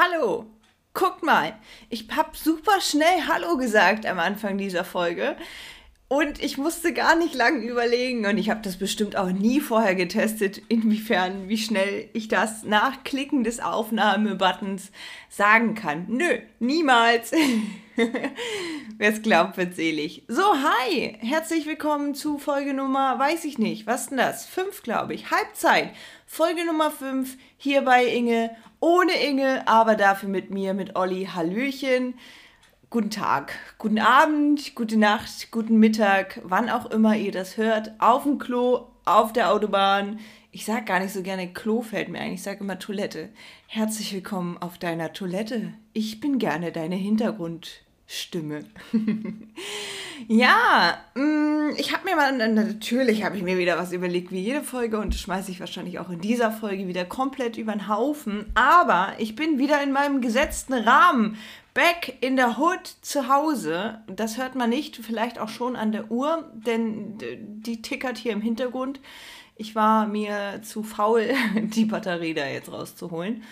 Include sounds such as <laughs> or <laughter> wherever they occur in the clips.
Hallo! Guckt mal, ich habe super schnell Hallo gesagt am Anfang dieser Folge. Und ich musste gar nicht lang überlegen und ich habe das bestimmt auch nie vorher getestet, inwiefern, wie schnell ich das nach Klicken des Aufnahmebuttons sagen kann. Nö, niemals. <laughs> Wer es glaubt, wird selig. So, hi, herzlich willkommen zu Folge Nummer, weiß ich nicht, was denn das? Fünf, glaube ich. Halbzeit. Folge Nummer fünf hier bei Inge, ohne Inge, aber dafür mit mir, mit Olli. Hallöchen guten Tag, guten Abend, gute Nacht, guten Mittag, wann auch immer ihr das hört, auf dem Klo, auf der Autobahn. Ich sag gar nicht so gerne Klo fällt mir ein, ich sage immer Toilette. Herzlich willkommen auf deiner Toilette. Ich bin gerne deine Hintergrundstimme. <laughs> ja, mm, ich habe mir mal, natürlich habe ich mir wieder was überlegt, wie jede Folge und schmeiße ich wahrscheinlich auch in dieser Folge wieder komplett über den Haufen. Aber ich bin wieder in meinem gesetzten Rahmen Back in der Hood zu Hause. Das hört man nicht, vielleicht auch schon an der Uhr, denn die tickert hier im Hintergrund. Ich war mir zu faul, <laughs> die Batterie da jetzt rauszuholen.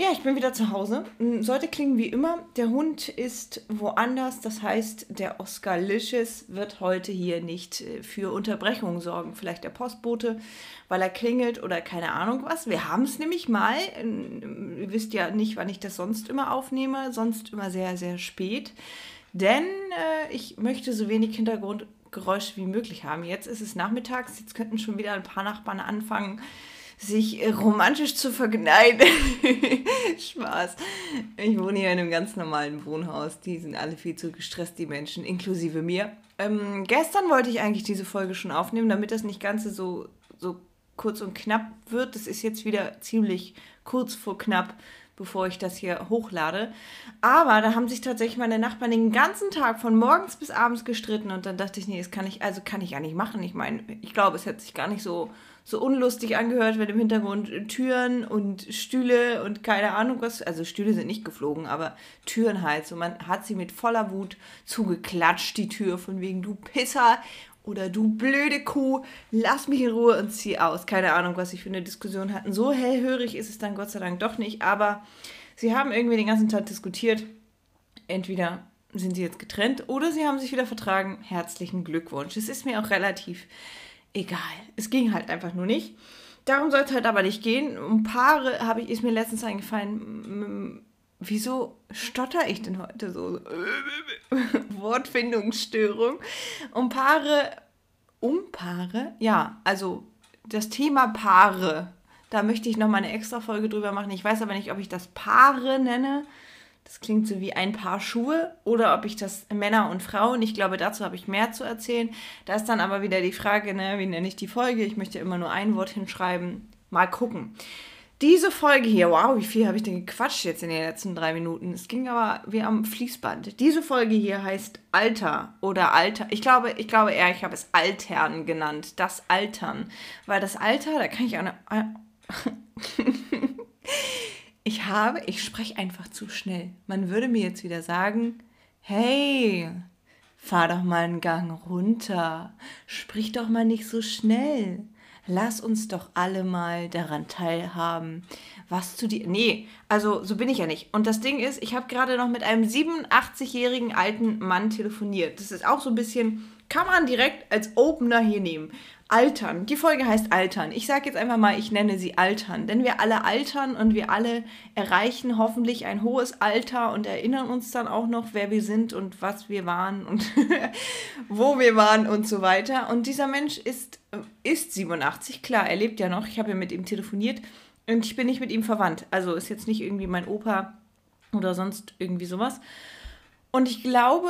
Ja, ich bin wieder zu Hause. Hm, sollte klingen wie immer. Der Hund ist woanders. Das heißt, der Oscar Licious wird heute hier nicht äh, für Unterbrechungen sorgen. Vielleicht der Postbote, weil er klingelt oder keine Ahnung was. Wir haben es nämlich mal. Ihr wisst ja nicht, wann ich das sonst immer aufnehme. Sonst immer sehr, sehr spät. Denn äh, ich möchte so wenig Hintergrundgeräusche wie möglich haben. Jetzt ist es nachmittags. Jetzt könnten schon wieder ein paar Nachbarn anfangen sich äh, romantisch zu verkleiden. <laughs> Spaß. Ich wohne hier in einem ganz normalen Wohnhaus. Die sind alle viel zu gestresst, die Menschen, inklusive mir. Ähm, gestern wollte ich eigentlich diese Folge schon aufnehmen, damit das nicht ganz so, so kurz und knapp wird. Das ist jetzt wieder ziemlich kurz vor knapp, bevor ich das hier hochlade. Aber da haben sich tatsächlich meine Nachbarn den ganzen Tag von morgens bis abends gestritten und dann dachte ich, nee, das kann ich, also kann ich ja nicht machen. Ich meine, ich glaube, es hätte sich gar nicht so so unlustig angehört, wenn im Hintergrund Türen und Stühle und keine Ahnung was, also Stühle sind nicht geflogen, aber Türen halt. So, man hat sie mit voller Wut zugeklatscht, die Tür, von wegen du Pisser oder du blöde Kuh, lass mich in Ruhe und zieh aus. Keine Ahnung, was sie für eine Diskussion hatten. So hellhörig ist es dann Gott sei Dank doch nicht, aber sie haben irgendwie den ganzen Tag diskutiert. Entweder sind sie jetzt getrennt oder sie haben sich wieder vertragen. Herzlichen Glückwunsch. Es ist mir auch relativ egal. Es ging halt einfach nur nicht. Darum soll es halt aber nicht gehen. Um Paare habe ich, ist mir letztens eingefallen, wieso stotter ich denn heute so? <laughs> Wortfindungsstörung. Um Paare, um Paare, ja, also das Thema Paare. Da möchte ich noch mal eine extra Folge drüber machen. Ich weiß aber nicht, ob ich das Paare nenne das klingt so wie ein Paar Schuhe oder ob ich das Männer und Frauen, ich glaube, dazu habe ich mehr zu erzählen. Da ist dann aber wieder die Frage, ne, wie nenne ich die Folge? Ich möchte immer nur ein Wort hinschreiben. Mal gucken. Diese Folge hier, wow, wie viel habe ich denn gequatscht jetzt in den letzten drei Minuten? Es ging aber wie am Fließband. Diese Folge hier heißt Alter oder Alter. Ich glaube, ich glaube eher, ich habe es Altern genannt. Das Altern. Weil das Alter, da kann ich auch eine. <laughs> Ich habe, ich spreche einfach zu schnell. Man würde mir jetzt wieder sagen, hey, fahr doch mal einen Gang runter, sprich doch mal nicht so schnell. Lass uns doch alle mal daran teilhaben, was zu dir. Nee, also so bin ich ja nicht. Und das Ding ist, ich habe gerade noch mit einem 87-jährigen alten Mann telefoniert. Das ist auch so ein bisschen, kann man direkt als Opener hier nehmen. Altern. Die Folge heißt Altern. Ich sage jetzt einfach mal, ich nenne sie Altern. Denn wir alle altern und wir alle erreichen hoffentlich ein hohes Alter und erinnern uns dann auch noch, wer wir sind und was wir waren und <laughs> wo wir waren und so weiter. Und dieser Mensch ist, ist 87, klar, er lebt ja noch. Ich habe ja mit ihm telefoniert und ich bin nicht mit ihm verwandt. Also ist jetzt nicht irgendwie mein Opa oder sonst irgendwie sowas. Und ich glaube,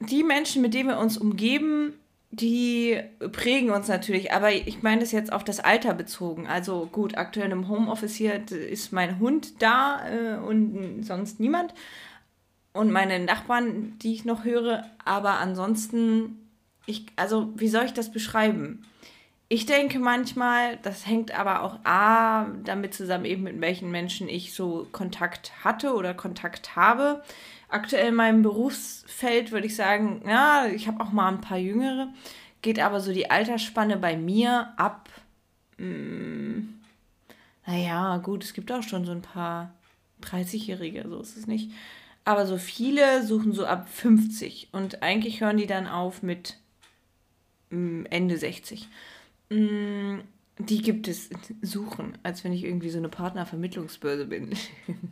die Menschen, mit denen wir uns umgeben, die prägen uns natürlich, aber ich meine das jetzt auf das Alter bezogen. Also gut, aktuell im Homeoffice hier ist mein Hund da äh, und sonst niemand. Und meine Nachbarn, die ich noch höre, aber ansonsten, ich, also wie soll ich das beschreiben? Ich denke manchmal, das hängt aber auch A, damit zusammen eben mit welchen Menschen ich so Kontakt hatte oder Kontakt habe aktuell in meinem Berufsfeld würde ich sagen, ja, ich habe auch mal ein paar Jüngere, geht aber so die Altersspanne bei mir ab. Mh, hm, naja, gut, es gibt auch schon so ein paar 30-Jährige, so ist es nicht. Aber so viele suchen so ab 50 und eigentlich hören die dann auf mit mm, Ende 60. Mm, die gibt es suchen, als wenn ich irgendwie so eine Partnervermittlungsbörse bin.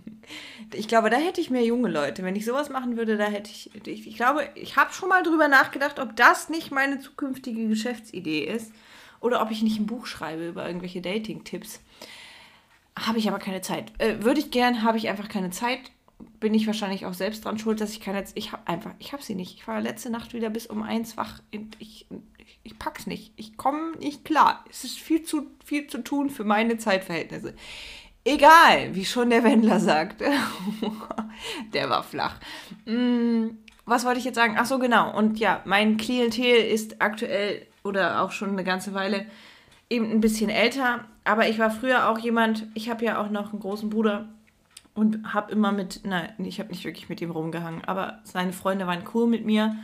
<laughs> ich glaube, da hätte ich mehr junge Leute. Wenn ich sowas machen würde, da hätte ich. Ich, ich glaube, ich habe schon mal drüber nachgedacht, ob das nicht meine zukünftige Geschäftsidee ist. Oder ob ich nicht ein Buch schreibe über irgendwelche Dating-Tipps. Habe ich aber keine Zeit. Äh, würde ich gern, habe ich einfach keine Zeit. Bin ich wahrscheinlich auch selbst dran schuld, dass ich keine. Ich habe einfach, ich habe sie nicht. Ich war letzte Nacht wieder bis um eins wach. Ich, ich pack's nicht. Komme nicht klar. Es ist viel zu, viel zu tun für meine Zeitverhältnisse. Egal, wie schon der Wendler sagt. <laughs> der war flach. Hm, was wollte ich jetzt sagen? Ach so, genau. Und ja, mein Klientel ist aktuell oder auch schon eine ganze Weile eben ein bisschen älter. Aber ich war früher auch jemand, ich habe ja auch noch einen großen Bruder und habe immer mit, nein, ich habe nicht wirklich mit ihm rumgehangen, aber seine Freunde waren cool mit mir.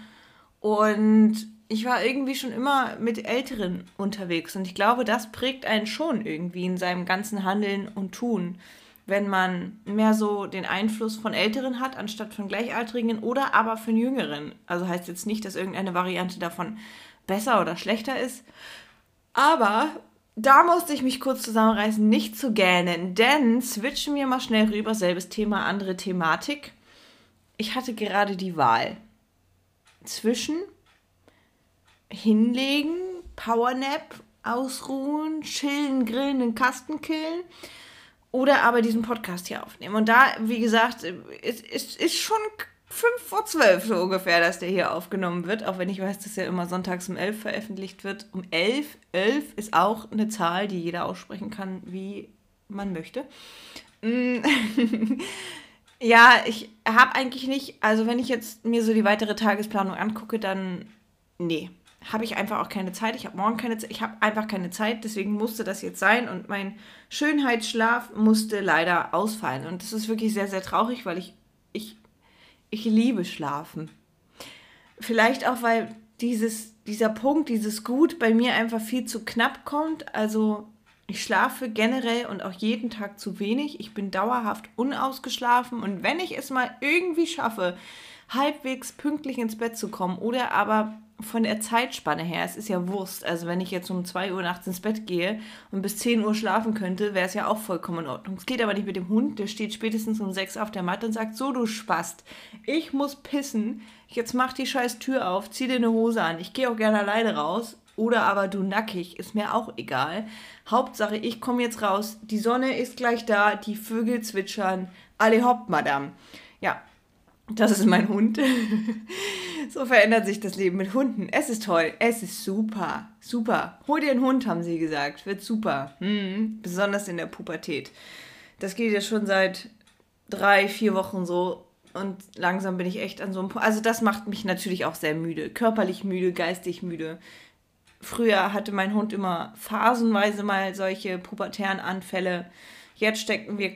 Und ich war irgendwie schon immer mit Älteren unterwegs und ich glaube, das prägt einen schon irgendwie in seinem ganzen Handeln und Tun, wenn man mehr so den Einfluss von Älteren hat, anstatt von Gleichaltrigen oder aber von Jüngeren. Also heißt jetzt nicht, dass irgendeine Variante davon besser oder schlechter ist. Aber da musste ich mich kurz zusammenreißen, nicht zu gähnen, denn switchen wir mal schnell rüber, selbes Thema, andere Thematik. Ich hatte gerade die Wahl zwischen hinlegen, Powernap, ausruhen, chillen, grillen, den Kasten killen oder aber diesen Podcast hier aufnehmen. Und da, wie gesagt, es ist, ist schon fünf vor zwölf so ungefähr, dass der hier aufgenommen wird, auch wenn ich weiß, dass er immer sonntags um elf veröffentlicht wird. Um elf, elf ist auch eine Zahl, die jeder aussprechen kann, wie man möchte. Mm. <laughs> ja, ich habe eigentlich nicht, also wenn ich jetzt mir so die weitere Tagesplanung angucke, dann nee, habe ich einfach auch keine Zeit. Ich habe morgen keine Zeit. Ich habe einfach keine Zeit. Deswegen musste das jetzt sein. Und mein Schönheitsschlaf musste leider ausfallen. Und das ist wirklich sehr, sehr traurig, weil ich, ich, ich liebe Schlafen. Vielleicht auch, weil dieses, dieser Punkt, dieses Gut bei mir einfach viel zu knapp kommt. Also ich schlafe generell und auch jeden Tag zu wenig. Ich bin dauerhaft unausgeschlafen. Und wenn ich es mal irgendwie schaffe, halbwegs pünktlich ins Bett zu kommen oder aber von der Zeitspanne her, es ist ja Wurst. Also wenn ich jetzt um 2 Uhr nachts ins Bett gehe und bis 10 Uhr schlafen könnte, wäre es ja auch vollkommen in Ordnung. Es geht aber nicht mit dem Hund, der steht spätestens um 6 auf der Matte und sagt, so du Spast, ich muss pissen, jetzt mach die scheiß Tür auf, zieh dir eine Hose an, ich gehe auch gerne alleine raus. Oder aber du nackig, ist mir auch egal. Hauptsache, ich komme jetzt raus, die Sonne ist gleich da, die Vögel zwitschern, alle hopp, Madame. Ja, das ist mein Hund. so verändert sich das Leben mit Hunden. Es ist toll. Es ist super. Super. Hol dir einen Hund, haben sie gesagt. Wird super. Hm. Besonders in der Pubertät. Das geht ja schon seit drei, vier Wochen so. Und langsam bin ich echt an so einem Punkt. Also, das macht mich natürlich auch sehr müde. Körperlich müde, geistig müde. Früher hatte mein Hund immer phasenweise mal solche pubertären Anfälle. Jetzt stecken wir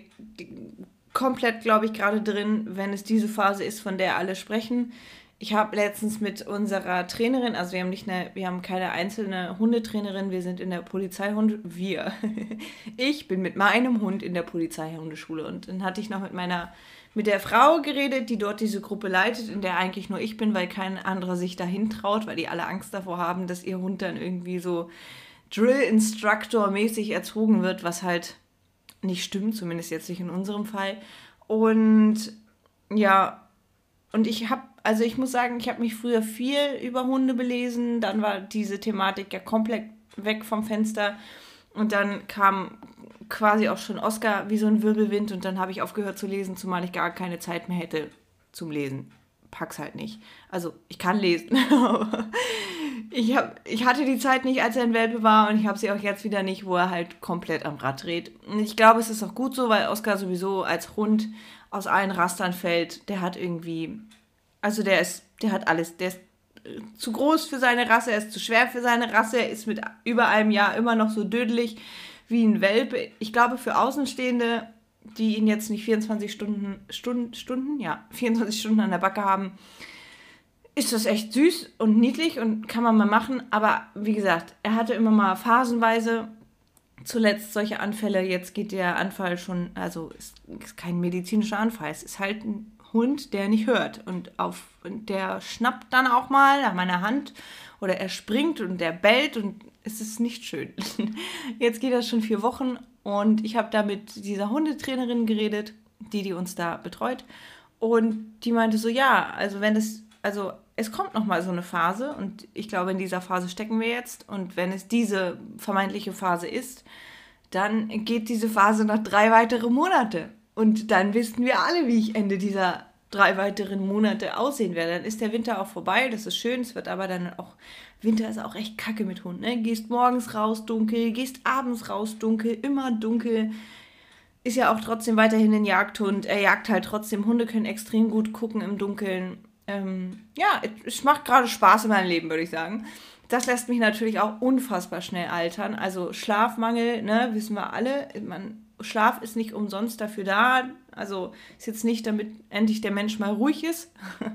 komplett, glaube ich, gerade drin, wenn es diese Phase ist, von der alle sprechen. Ich habe letztens mit unserer Trainerin, also wir haben nicht eine, wir haben keine einzelne Hundetrainerin, wir sind in der Polizeihund, wir. <laughs> Ich bin mit meinem Hund in der Polizeihundeschule und dann hatte ich noch mit meiner, mit der Frau geredet, die dort diese Gruppe leitet, in der eigentlich nur ich bin, weil kein anderer sich dahin traut, weil die alle Angst davor haben, dass ihr Hund dann irgendwie so Drill Instructor mäßig erzogen wird, was halt nicht stimmt, zumindest jetzt nicht in unserem Fall. Und ja, und ich habe, also ich muss sagen, ich habe mich früher viel über Hunde belesen, dann war diese Thematik ja komplett weg vom Fenster und dann kam quasi auch schon Oscar wie so ein Wirbelwind und dann habe ich aufgehört zu lesen, zumal ich gar keine Zeit mehr hätte zum Lesen. Pack's halt nicht. Also ich kann lesen, <laughs> ich, hab, ich hatte die Zeit nicht, als er ein Welpe war und ich habe sie auch jetzt wieder nicht, wo er halt komplett am Rad dreht. Ich glaube, es ist auch gut so, weil Oscar sowieso als Hund aus allen Rastern fällt. Der hat irgendwie, also der ist, der hat alles. Der ist äh, zu groß für seine Rasse, er ist zu schwer für seine Rasse, er ist mit über einem Jahr immer noch so dödelig wie ein Welpe. Ich glaube, für Außenstehende, die ihn jetzt nicht 24 Stunden, Stunden, Stunden, ja, 24 Stunden an der Backe haben, ist das echt süß und niedlich und kann man mal machen. Aber wie gesagt, er hatte immer mal phasenweise zuletzt solche Anfälle. Jetzt geht der Anfall schon, also ist, ist kein medizinischer Anfall. Es ist halt ein Hund, der nicht hört. Und auf, und der schnappt dann auch mal nach meiner Hand oder er springt und der bellt und es ist nicht schön. <laughs> Jetzt geht das schon vier Wochen und ich habe da mit dieser Hundetrainerin geredet, die, die uns da betreut. Und die meinte so, ja, also wenn es, also es kommt noch mal so eine Phase und ich glaube, in dieser Phase stecken wir jetzt. Und wenn es diese vermeintliche Phase ist, dann geht diese Phase noch drei weitere Monate. Und dann wissen wir alle, wie ich Ende dieser drei weiteren Monate aussehen werde. Dann ist der Winter auch vorbei, das ist schön, es wird aber dann auch, Winter ist auch echt kacke mit Hunden. Ne? Gehst morgens raus dunkel, gehst abends raus dunkel, immer dunkel. Ist ja auch trotzdem weiterhin ein Jagdhund. Er jagt halt trotzdem. Hunde können extrem gut gucken im Dunkeln ähm, ja, es macht gerade Spaß in meinem Leben, würde ich sagen. Das lässt mich natürlich auch unfassbar schnell altern. Also Schlafmangel, ne, wissen wir alle. Man, Schlaf ist nicht umsonst dafür da. Also ist jetzt nicht, damit endlich der Mensch mal ruhig ist, <laughs>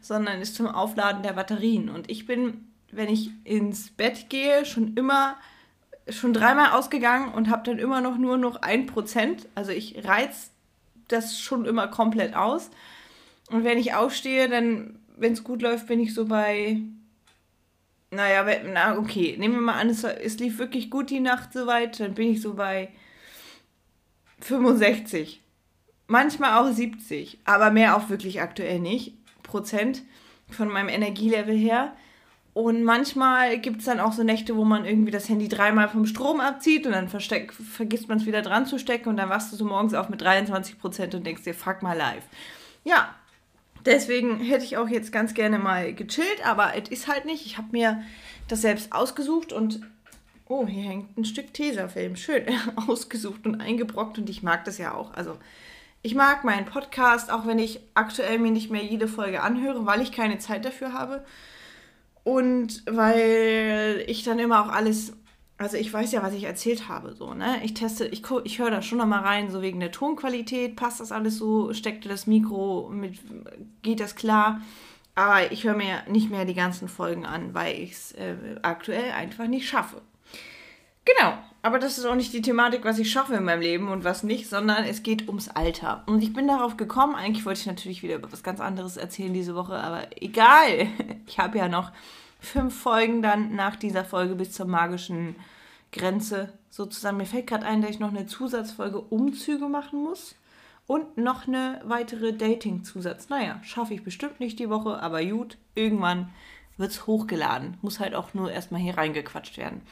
sondern ist zum Aufladen der Batterien. Und ich bin, wenn ich ins Bett gehe, schon immer schon dreimal ausgegangen und habe dann immer noch nur noch ein Prozent. Also ich reiz das schon immer komplett aus. Und wenn ich aufstehe, dann, wenn es gut läuft, bin ich so bei. Naja, na okay, nehmen wir mal an, es, es lief wirklich gut die Nacht soweit, dann bin ich so bei 65. Manchmal auch 70, aber mehr auch wirklich aktuell nicht. Prozent von meinem Energielevel her. Und manchmal gibt es dann auch so Nächte, wo man irgendwie das Handy dreimal vom Strom abzieht und dann versteck, vergisst man es wieder dran zu stecken und dann wachst du so morgens auf mit 23 Prozent und denkst dir, fuck mal live. Ja, Deswegen hätte ich auch jetzt ganz gerne mal gechillt, aber es ist halt nicht. Ich habe mir das selbst ausgesucht und oh, hier hängt ein Stück Tesafilm. Schön <laughs> ausgesucht und eingebrockt und ich mag das ja auch. Also ich mag meinen Podcast, auch wenn ich aktuell mir nicht mehr jede Folge anhöre, weil ich keine Zeit dafür habe. Und weil ich dann immer auch alles also ich weiß ja, was ich erzählt habe, so, ne? Ich teste, ich, ich höre da schon nochmal rein, so wegen der Tonqualität, passt das alles so, steckte das Mikro mit, geht das klar? Aber ich höre mir nicht mehr die ganzen Folgen an, weil ich es äh, aktuell einfach nicht schaffe. Genau, aber das ist auch nicht die Thematik, was ich schaffe in meinem Leben und was nicht, sondern es geht ums Alter. Und ich bin darauf gekommen, eigentlich wollte ich natürlich wieder über was ganz anderes erzählen diese Woche, aber egal. <laughs> Ich habe ja noch fünf Folgen dann nach dieser Folge bis zur magischen Grenze sozusagen. Mir fällt gerade ein, dass ich noch eine Zusatzfolge Umzüge machen muss und noch eine weitere Dating-Zusatz. Naja, schaffe ich bestimmt nicht die Woche, aber gut, irgendwann wird es hochgeladen. Muss halt auch nur erstmal hier reingequatscht werden.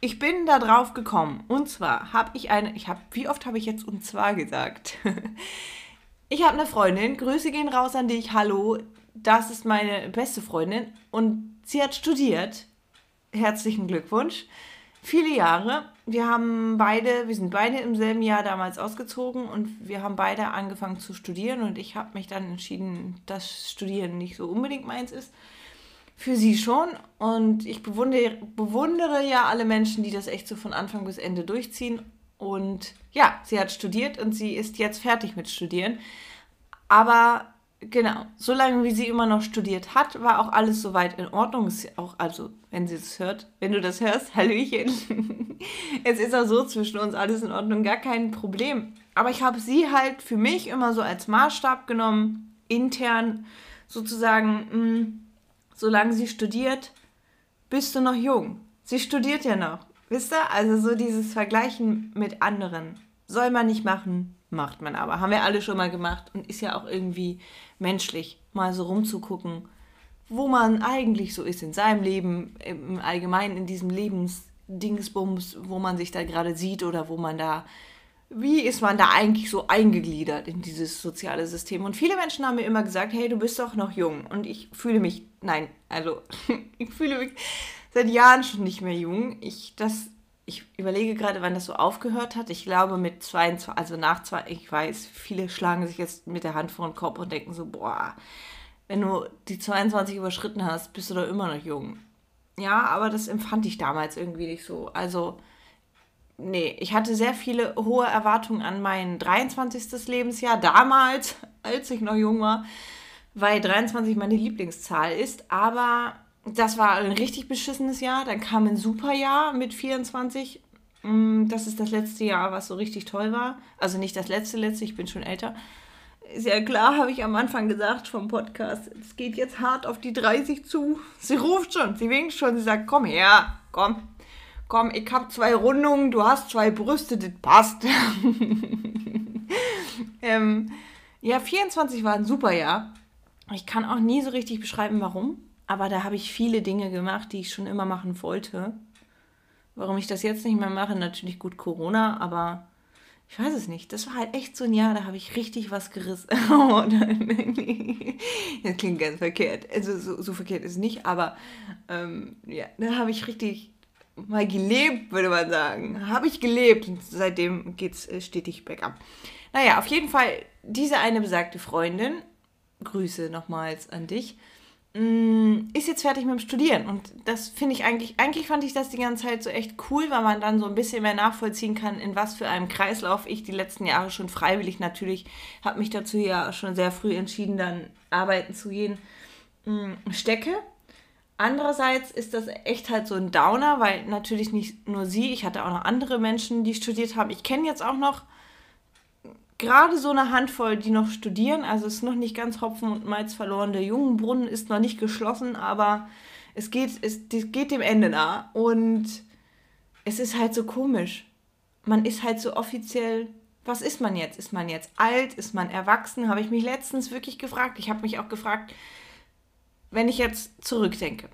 Ich bin da drauf gekommen. Und zwar habe ich eine, ich habe, wie oft habe ich jetzt und zwar gesagt? <laughs> ich habe eine Freundin, Grüße gehen raus an dich, hallo. Das ist meine beste Freundin und sie hat studiert. Herzlichen Glückwunsch viele Jahre. Wir haben beide, wir sind beide im selben Jahr damals ausgezogen und wir haben beide angefangen zu studieren und ich habe mich dann entschieden, dass Studieren nicht so unbedingt meins ist. Für sie schon und ich bewundere, bewundere ja alle Menschen, die das echt so von Anfang bis Ende durchziehen. Und ja, sie hat studiert und sie ist jetzt fertig mit Studieren. Aber Genau, solange wie sie immer noch studiert hat, war auch alles soweit in Ordnung. Ist auch, also, wenn sie es hört, wenn du das hörst, <laughs> Hallöchen. es ist auch so zwischen uns alles in Ordnung, gar kein Problem. Aber ich habe sie halt für mich immer so als Maßstab genommen, intern sozusagen, mh, hm, solange sie studiert, bist du noch jung. Sie studiert ja noch. Wisst ihr? Also so dieses Vergleichen mit anderen. Soll man nicht machen, macht man aber. Haben wir alle schon mal gemacht und ist ja auch irgendwie menschlich, mal so rumzugucken, wo man eigentlich so ist in seinem Leben, im Allgemeinen in diesem Lebensdingsbums, wo man sich da gerade sieht oder wo man da, wie ist man da eigentlich so eingegliedert in dieses soziale System? Und viele Menschen haben mir immer gesagt, hey, du bist doch noch jung. Und ich fühle mich, nein, also <laughs> ich fühle mich seit Jahren schon nicht mehr jung. Ich, das ich überlege gerade, wann das so aufgehört hat. Ich glaube mit 22, also nach zwei, ich weiß, viele schlagen sich jetzt mit der Hand vor den Kopf und denken so, boah, wenn du die 22 überschritten hast, bist du doch immer noch jung. Ja, aber das empfand ich damals irgendwie nicht so. Also, nee, ich hatte sehr viele hohe Erwartungen an mein 23. Lebensjahr damals, <laughs> als ich noch jung war, weil 23 meine Lieblingszahl ist, aber das war ein richtig beschissenes Jahr. Dann kam ein super Jahr mit 24. Mm, das ist das letzte Jahr, was so richtig toll war. Also nicht das letzte, letzte, ich bin schon älter. Ja klar, habe ich am Anfang gesagt vom Podcast. Es geht jetzt hart auf die 30 zu. Sie ruft schon, sie winkt schon, sie sagt, komm her, komm. Komm, ich habe zwei Rundungen, du hast zwei Brüste, das passt. <laughs> ähm, ja, 24 war ein super Jahr. Ich kann auch nie so richtig beschreiben, warum. Aber da habe ich viele Dinge gemacht, die ich schon immer machen wollte. Warum ich das jetzt nicht mehr mache, natürlich gut Corona, aber ich weiß es nicht. Das war halt echt so ein Jahr, da habe ich richtig was gerissen. <laughs> Das klingt ganz verkehrt. Also so, so verkehrt ist es nicht, aber ähm, ja, da habe ich richtig mal gelebt, würde man sagen. Habe ich gelebt und seitdem geht es äh, stetig bergab. Naja, auf jeden Fall, diese eine besagte Freundin, Grüße nochmals an dich, ist jetzt fertig mit dem Studieren. Und das finde ich eigentlich, eigentlich fand ich das die ganze Zeit so echt cool, weil man dann so ein bisschen mehr nachvollziehen kann, in was für einem Kreislauf ich die letzten Jahre schon freiwillig natürlich, habe mich dazu ja schon sehr früh entschieden, dann arbeiten zu gehen, mm, stecke. Andererseits ist das echt halt so ein Downer, weil natürlich nicht nur sie, ich hatte auch noch andere Menschen, die studiert haben. Ich kenne jetzt auch noch gerade so eine Handvoll, die noch studieren. Also es ist noch nicht ganz Hopfen und Malz verloren. Der Jungenbrunnen ist noch nicht geschlossen, aber es geht, es, es geht dem Ende nah. Und es ist halt so komisch. Man ist halt so offiziell. Was ist man jetzt? Ist man jetzt alt? Ist man erwachsen? Habe ich mich letztens wirklich gefragt. Ich habe mich auch gefragt, wenn ich jetzt zurückdenke.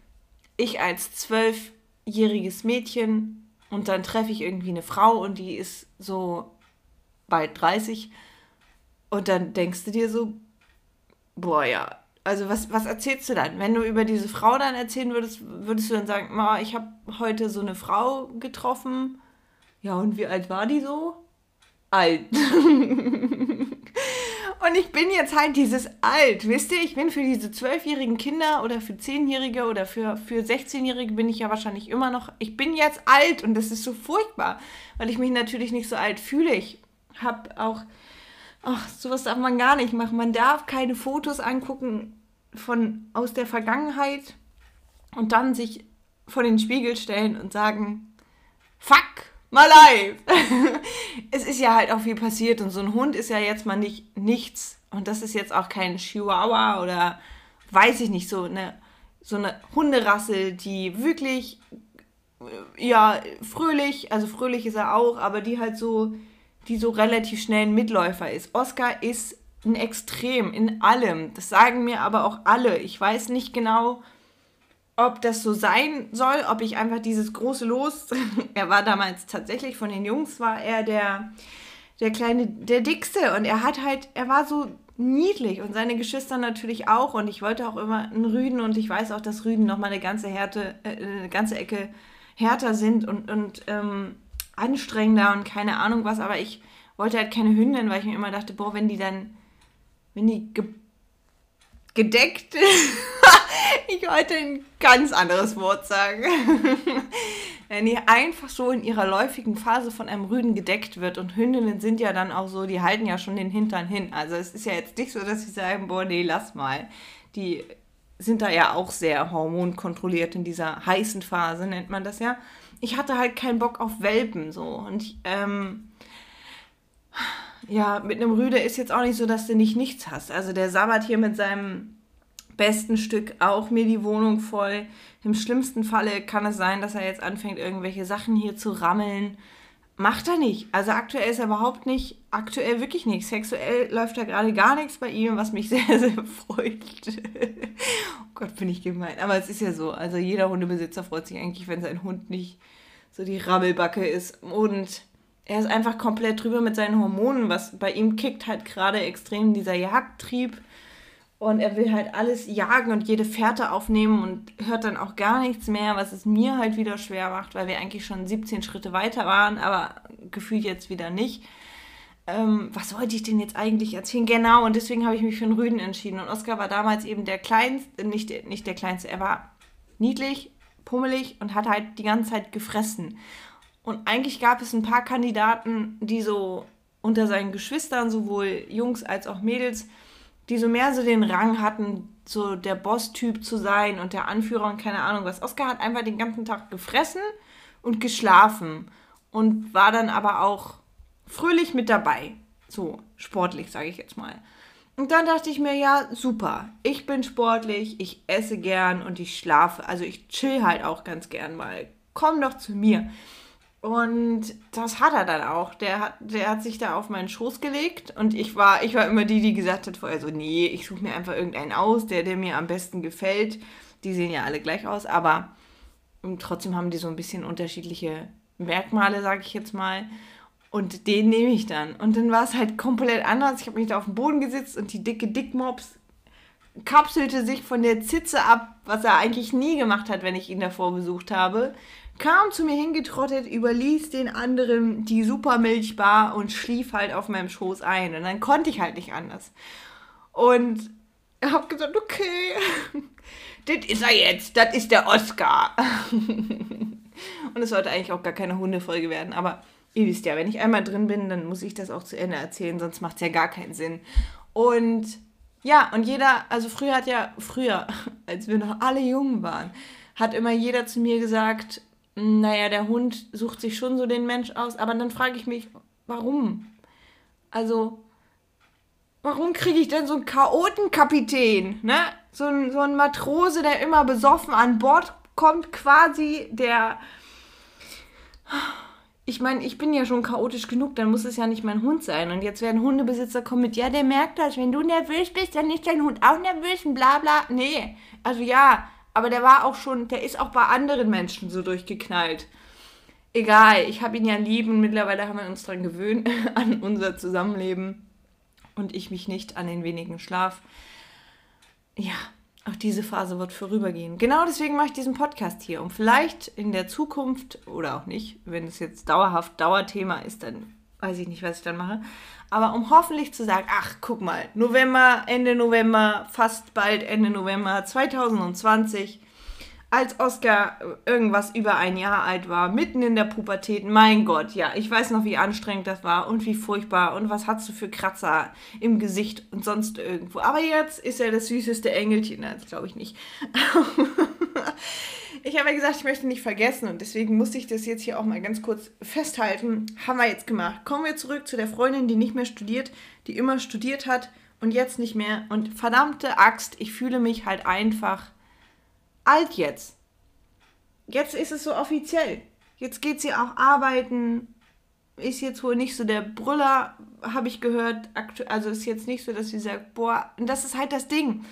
Ich als zwölfjähriges Mädchen und dann treffe ich irgendwie eine Frau und die ist so bald 30. Und dann denkst du dir so, boah, ja, also was, was erzählst du dann? Wenn du über diese Frau dann erzählen würdest, würdest du dann sagen, Ma, ich habe heute so eine Frau getroffen. Ja, und wie alt war die so? Alt. <laughs> Und ich bin jetzt halt dieses alt, wisst ihr? Ich bin für diese zwölfjährigen Kinder oder für zehnjährige oder für, für 16-Jährige bin ich ja wahrscheinlich immer noch. Ich bin jetzt alt und das ist so furchtbar, weil ich mich natürlich nicht so alt fühle. Ich habe auch, ach, sowas darf man gar nicht machen. Man darf keine Fotos angucken von aus der Vergangenheit und dann sich vor den Spiegel stellen und sagen, fuck, my life. <laughs> es ist ja halt auch viel passiert und so ein Hund ist ja jetzt mal nicht nichts und das ist jetzt auch kein Chihuahua oder weiß ich nicht, so eine, so eine Hunderasse, die wirklich, ja, fröhlich, also fröhlich ist er auch, aber die halt so die so relativ schnell ein Mitläufer ist. Oscar ist ein Extrem in allem. Das sagen mir aber auch alle. Ich weiß nicht genau, ob das so sein soll, ob ich einfach dieses große Los. <laughs> er war damals tatsächlich von den Jungs, war er der, der kleine, der dickste. Und er hat halt, er war so niedlich und seine Geschwister natürlich auch. Und ich wollte auch immer einen Rüden und ich weiß auch, dass Rüden nochmal eine ganze Härte, äh, eine ganze Ecke härter sind und, und ähm, anstrengender und keine Ahnung was, aber ich wollte halt keine Hündin, weil ich mir immer dachte, boah, wenn die dann, wenn die ge gedeckt, <laughs> ich wollte ein ganz anderes Wort sagen, <laughs> wenn die einfach so in ihrer läufigen Phase von einem Rüden gedeckt wird und Hündinnen sind ja dann auch so, die halten ja schon den Hintern hin. Also es ist ja jetzt nicht so, dass sie sagen, boah, nee, lass mal. Die sind da ja auch sehr hormonkontrolliert in dieser heißen Phase, nennt man das ja ich hatte halt keinen Bock auf Welpen so. Und ich, ähm, ja, mit einem Rüde ist jetzt auch nicht so, dass du nicht nichts hast. Also der Sabbat hier mit seinem besten Stück auch mir die Wohnung voll. Im schlimmsten Falle kann es sein, dass er jetzt anfängt, irgendwelche Sachen hier zu rammeln. Macht er nicht. Also aktuell ist er überhaupt nicht, aktuell wirklich nicht. Sexuell läuft da gerade gar nichts bei ihm, was mich <laughs> sehr, sehr freut. oh Gott, bin ich gemein. Aber es ist ja so. Also jeder Hundebesitzer freut sich eigentlich, wenn sein Hund nicht so die Rabbelbacke ist. Und er ist einfach komplett drüber mit seinen Hormonen, was bei ihm kickt halt gerade extrem dieser Jagdtrieb. Und er will halt alles jagen und jede Fährte aufnehmen und hört dann auch gar nichts mehr, was es mir halt wieder schwer macht, weil wir eigentlich schon 17 Schritte weiter waren, aber gefühlt jetzt wieder nicht. Ähm, was wollte ich denn jetzt eigentlich erzählen? Genau, und deswegen habe ich mich für einen Rüden entschieden. Und Oskar war damals eben der kleinste, nicht, nicht der kleinste, er war niedlich, pummelig und hat halt die ganze Zeit gefressen. Und eigentlich gab es ein paar Kandidaten, die so unter seinen Geschwistern, sowohl Jungs als auch Mädels, die so mehr so den Rang hatten, so der Boss-Typ zu sein und der Anführer und keine Ahnung was. Oscar hat einfach den ganzen Tag gefressen und geschlafen. und war dann aber auch fröhlich mit dabei. So sportlich, sage ich jetzt mal. Und dann dachte ich mir, ja, super. Ich bin sportlich, ich esse gern und ich schlafe. Also ich chill halt auch ganz gern mal. Komm doch zu mir. Und das hat er dann auch. Der hat, der hat sich da auf meinen Schoß gelegt und ich war, ich war immer die, die gesagt hat vorher so, nee, ich suche mir einfach irgendeinen aus, der, der mir am besten gefällt. Die sehen ja alle gleich aus, aber trotzdem haben die so ein bisschen unterschiedliche Merkmale, sage ich jetzt mal. Und den nehme ich dann. Und dann war es halt komplett anders. Ich habe mich da auf den Boden gesetzt und die dicke Dickmops kapselte sich von der Zitze ab, was er eigentlich nie gemacht hat, wenn ich ihn davor besucht habe. Kam zu mir hingetrottet, überließ den anderen die Supermilchbar und schlief halt auf meinem Schoß ein. Und dann konnte ich halt nicht anders. Und habe gesagt, okay, <laughs> das ist er jetzt, das ist der Oscar. <laughs> und es sollte eigentlich auch gar keine Hundefolge werden, aber ihr wisst ja, wenn ich einmal drin bin, dann muss ich das auch zu Ende erzählen, sonst macht es ja gar keinen Sinn. Und ja, und jeder, also früher hat ja, früher, <laughs> als wir noch alle jung waren, hat immer jeder zu mir gesagt, naja, der Hund sucht sich schon so den Mensch aus, aber dann frage ich mich, warum? Also, warum kriege ich denn so einen Chaotenkapitän, ne? So ein, so ein Matrose, der immer besoffen an Bord kommt, quasi der ich meine, ich bin ja schon chaotisch genug, dann muss es ja nicht mein Hund sein. Und jetzt werden Hundebesitzer kommen mit, ja, der merkt das, wenn du nervös bist, dann ist dein Hund auch nervös und bla bla. Nee, also ja, aber der war auch schon, der ist auch bei anderen Menschen so durchgeknallt. Egal, ich habe ihn ja lieb und mittlerweile haben wir uns daran gewöhnt, <laughs> an unser Zusammenleben. Und ich mich nicht an den wenigen Schlaf. Ja, auch diese Phase wird vorübergehen. Genau deswegen mache ich diesen Podcast hier, um vielleicht in der Zukunft oder auch nicht, wenn es jetzt dauerhaft Dauerthema ist, dann weiß ich nicht, was ich dann mache. Aber um hoffentlich zu sagen, ach, guck mal, November, Ende November, fast bald Ende November 2020, als Oscar irgendwas über ein Jahr alt war, mitten in der Pubertät, mein Gott, ja, ich weiß noch, wie anstrengend das war und wie furchtbar und was hast du für Kratzer im Gesicht und sonst irgendwo. Aber jetzt ist er das süßeste Engelchen, das glaube ich nicht. <laughs> ich habe ja gesagt, ich möchte nicht vergessen und deswegen muss ich das jetzt hier auch mal ganz kurz festhalten. Haben wir jetzt gemacht. Kommen wir zurück zu der Freundin, die nicht mehr studiert, die immer studiert hat und jetzt nicht mehr. Und verdammte Axt, ich fühle mich halt einfach alt jetzt. Jetzt ist es so offiziell. Jetzt geht sie auch arbeiten. Ist jetzt wohl nicht so der Brüller, habe ich gehört. Also ist jetzt nicht so, dass sie sagt, boah, und das ist halt das Ding.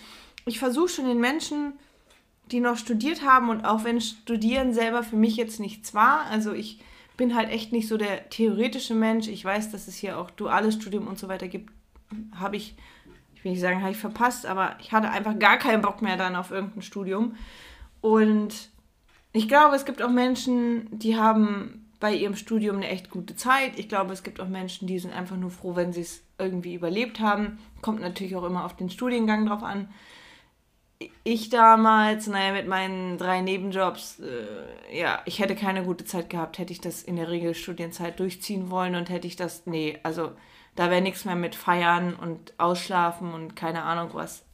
Ich versuche schon den Menschen, die noch studiert haben und auch wenn Studieren selber für mich jetzt nichts war, also ich bin halt echt nicht so der theoretische Mensch. Ich weiß, dass es hier auch duales Studium und so weiter gibt. Habe ich, ich will nicht sagen, habe ich verpasst, aber ich hatte einfach gar keinen Bock mehr dann auf irgendein Studium. Und ich glaube, es gibt auch Menschen, die haben bei ihrem Studium eine echt gute Zeit. Ich glaube, es gibt auch Menschen, die sind einfach nur froh, wenn sie es irgendwie überlebt haben. Kommt natürlich auch immer auf den Studiengang drauf an. Ich damals, naja, mit meinen drei Nebenjobs, äh, ja, ich hätte keine gute Zeit gehabt, hätte ich das in der Regel Studienzeit durchziehen wollen und hätte ich das, nee, also da wäre nichts mehr mit Feiern und Ausschlafen und keine Ahnung was.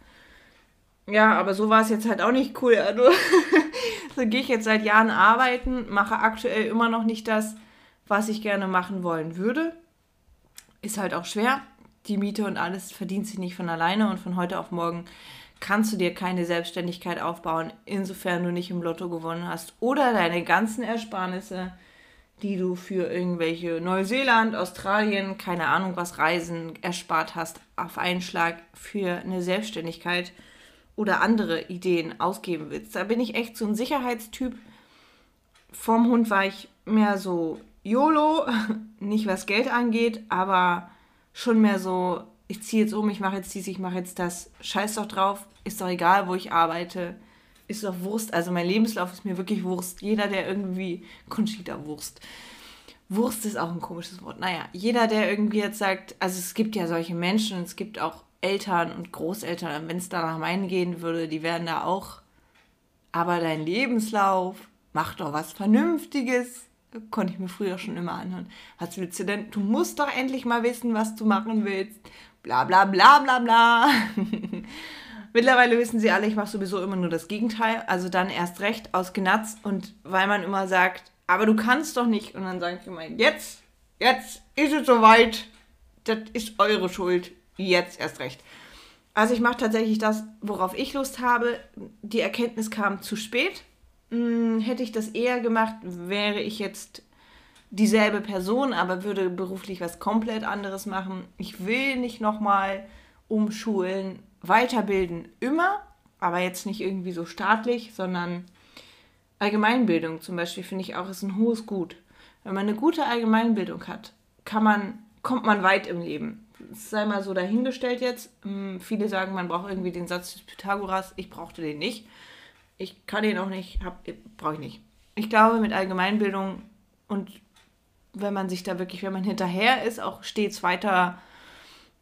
Ja, aber so war es jetzt halt auch nicht cool. Also, <laughs> so gehe ich jetzt seit Jahren arbeiten, mache aktuell immer noch nicht das, was ich gerne machen wollen würde. Ist halt auch schwer. Die Miete und alles verdient sich nicht von alleine und von heute auf morgen kannst du dir keine Selbstständigkeit aufbauen, insofern du nicht im Lotto gewonnen hast oder deine ganzen Ersparnisse, die du für irgendwelche Neuseeland, Australien, keine Ahnung was Reisen erspart hast, auf einen Schlag für eine Selbstständigkeit oder andere Ideen ausgeben willst. Da bin ich echt so ein Sicherheitstyp. Vom Hund war ich mehr so YOLO, <laughs> nicht was Geld angeht, aber schon mehr so, ich ziehe jetzt um, ich mache jetzt dies, ich mache jetzt das. Scheiß doch drauf, ist doch egal, wo ich arbeite. Ist doch Wurst. Also mein Lebenslauf ist mir wirklich Wurst. Jeder, der irgendwie Conchita Wurst. Wurst ist auch ein komisches Wort. Naja, jeder, der irgendwie jetzt sagt, also es gibt ja solche Menschen, es gibt auch Eltern und Großeltern, wenn es danach meinen gehen würde, die wären da auch. Aber dein Lebenslauf, mach doch was Vernünftiges. Konnte ich mir früher schon immer anhören. Was willst du denn? Du musst doch endlich mal wissen, was du machen willst. Bla bla bla bla bla. <laughs> Mittlerweile wissen sie alle, ich mache sowieso immer nur das Gegenteil. Also dann erst recht aus Gnatz. Und weil man immer sagt, aber du kannst doch nicht. Und dann sage ich immer, jetzt, jetzt ist es soweit. Das ist eure Schuld. Jetzt erst recht. Also ich mache tatsächlich das, worauf ich Lust habe. Die Erkenntnis kam zu spät. Hm, hätte ich das eher gemacht, wäre ich jetzt dieselbe Person, aber würde beruflich was komplett anderes machen. Ich will nicht nochmal umschulen, weiterbilden, immer, aber jetzt nicht irgendwie so staatlich, sondern Allgemeinbildung zum Beispiel finde ich auch ist ein hohes Gut. Wenn man eine gute Allgemeinbildung hat, kann man, kommt man weit im Leben. sei mal so dahingestellt jetzt. Hm, viele sagen, man braucht irgendwie den Satz des Pythagoras. Ich brauchte den nicht. Ich kann den auch nicht, brauche ich nicht. Ich glaube, mit Allgemeinbildung und wenn man sich da wirklich, wenn man hinterher ist, auch stets weiter,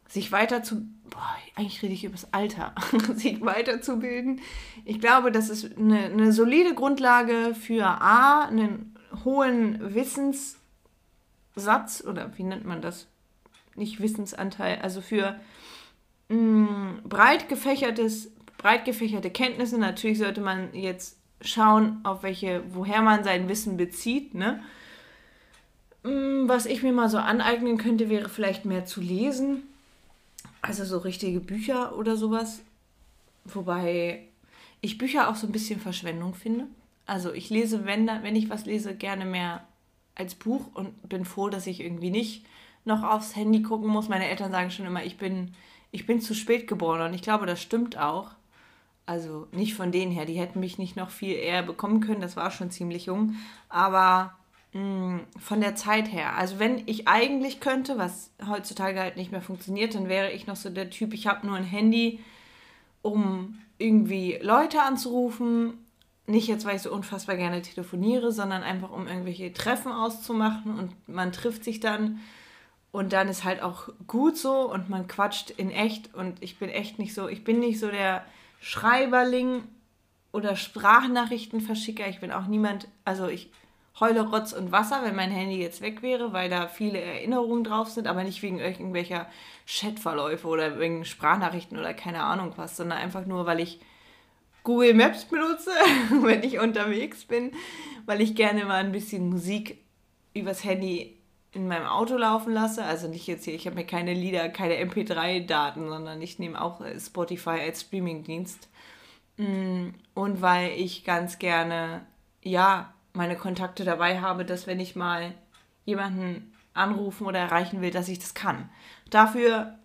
sich weiter zu, boah, eigentlich rede ich über das Alter, <laughs> sich weiterzubilden. Ich glaube, das ist eine, eine solide Grundlage für A, einen hohen Wissenssatz oder wie nennt man das? Nicht Wissensanteil, also für mh, mm, breit gefächertes, breit gefächerte Kenntnisse. Natürlich sollte man jetzt schauen, auf welche, woher man sein Wissen bezieht, ne? Mm, was ich mir mal so aneignen könnte, wäre vielleicht mehr zu lesen. Also so richtige Bücher oder sowas. Wobei ich Bücher auch so ein bisschen Verschwendung finde. Also ich lese, wenn, wenn ich was lese, gerne mehr als Buch und bin froh, dass ich irgendwie nicht noch aufs Handy gucken muss. Meine Eltern sagen schon immer, ich bin, ich bin zu spät geboren und ich glaube, das stimmt auch. Also nicht von denen her, die hätten mich nicht noch viel eher bekommen können, das war schon ziemlich jung. Aber von der Zeit her. Also wenn ich eigentlich könnte, was heutzutage halt nicht mehr funktioniert, dann wäre ich noch so der Typ, ich habe nur ein Handy, um irgendwie Leute anzurufen. Nicht jetzt, weil ich so unfassbar gerne telefoniere, sondern einfach um irgendwelche Treffen auszumachen und man trifft sich dann und dann ist halt auch gut so und man quatscht in echt und ich bin echt nicht so, ich bin nicht so der Schreiberling oder Sprachnachrichtenverschicker. Ich bin auch niemand, also ich heule Rotz und Wasser, wenn mein Handy jetzt weg wäre, weil da viele Erinnerungen drauf sind, aber nicht wegen irgendwelcher Chatverläufe oder wegen Sprachnachrichten oder keine Ahnung was, sondern einfach nur, weil ich Google Maps benutze, <laughs> wenn ich unterwegs bin, weil ich gerne mal ein bisschen Musik übers Handy in meinem Auto laufen lasse. Also nicht jetzt hier, ich habe mir keine Lieder, keine MP3-Daten, sondern ich nehme auch äh, Spotify als Streamingdienst. Mm, und weil ich ganz gerne, ja, meine Kontakte dabei habe, dass wenn ich mal jemanden anrufen oder erreichen will, dass ich das kann. Dafür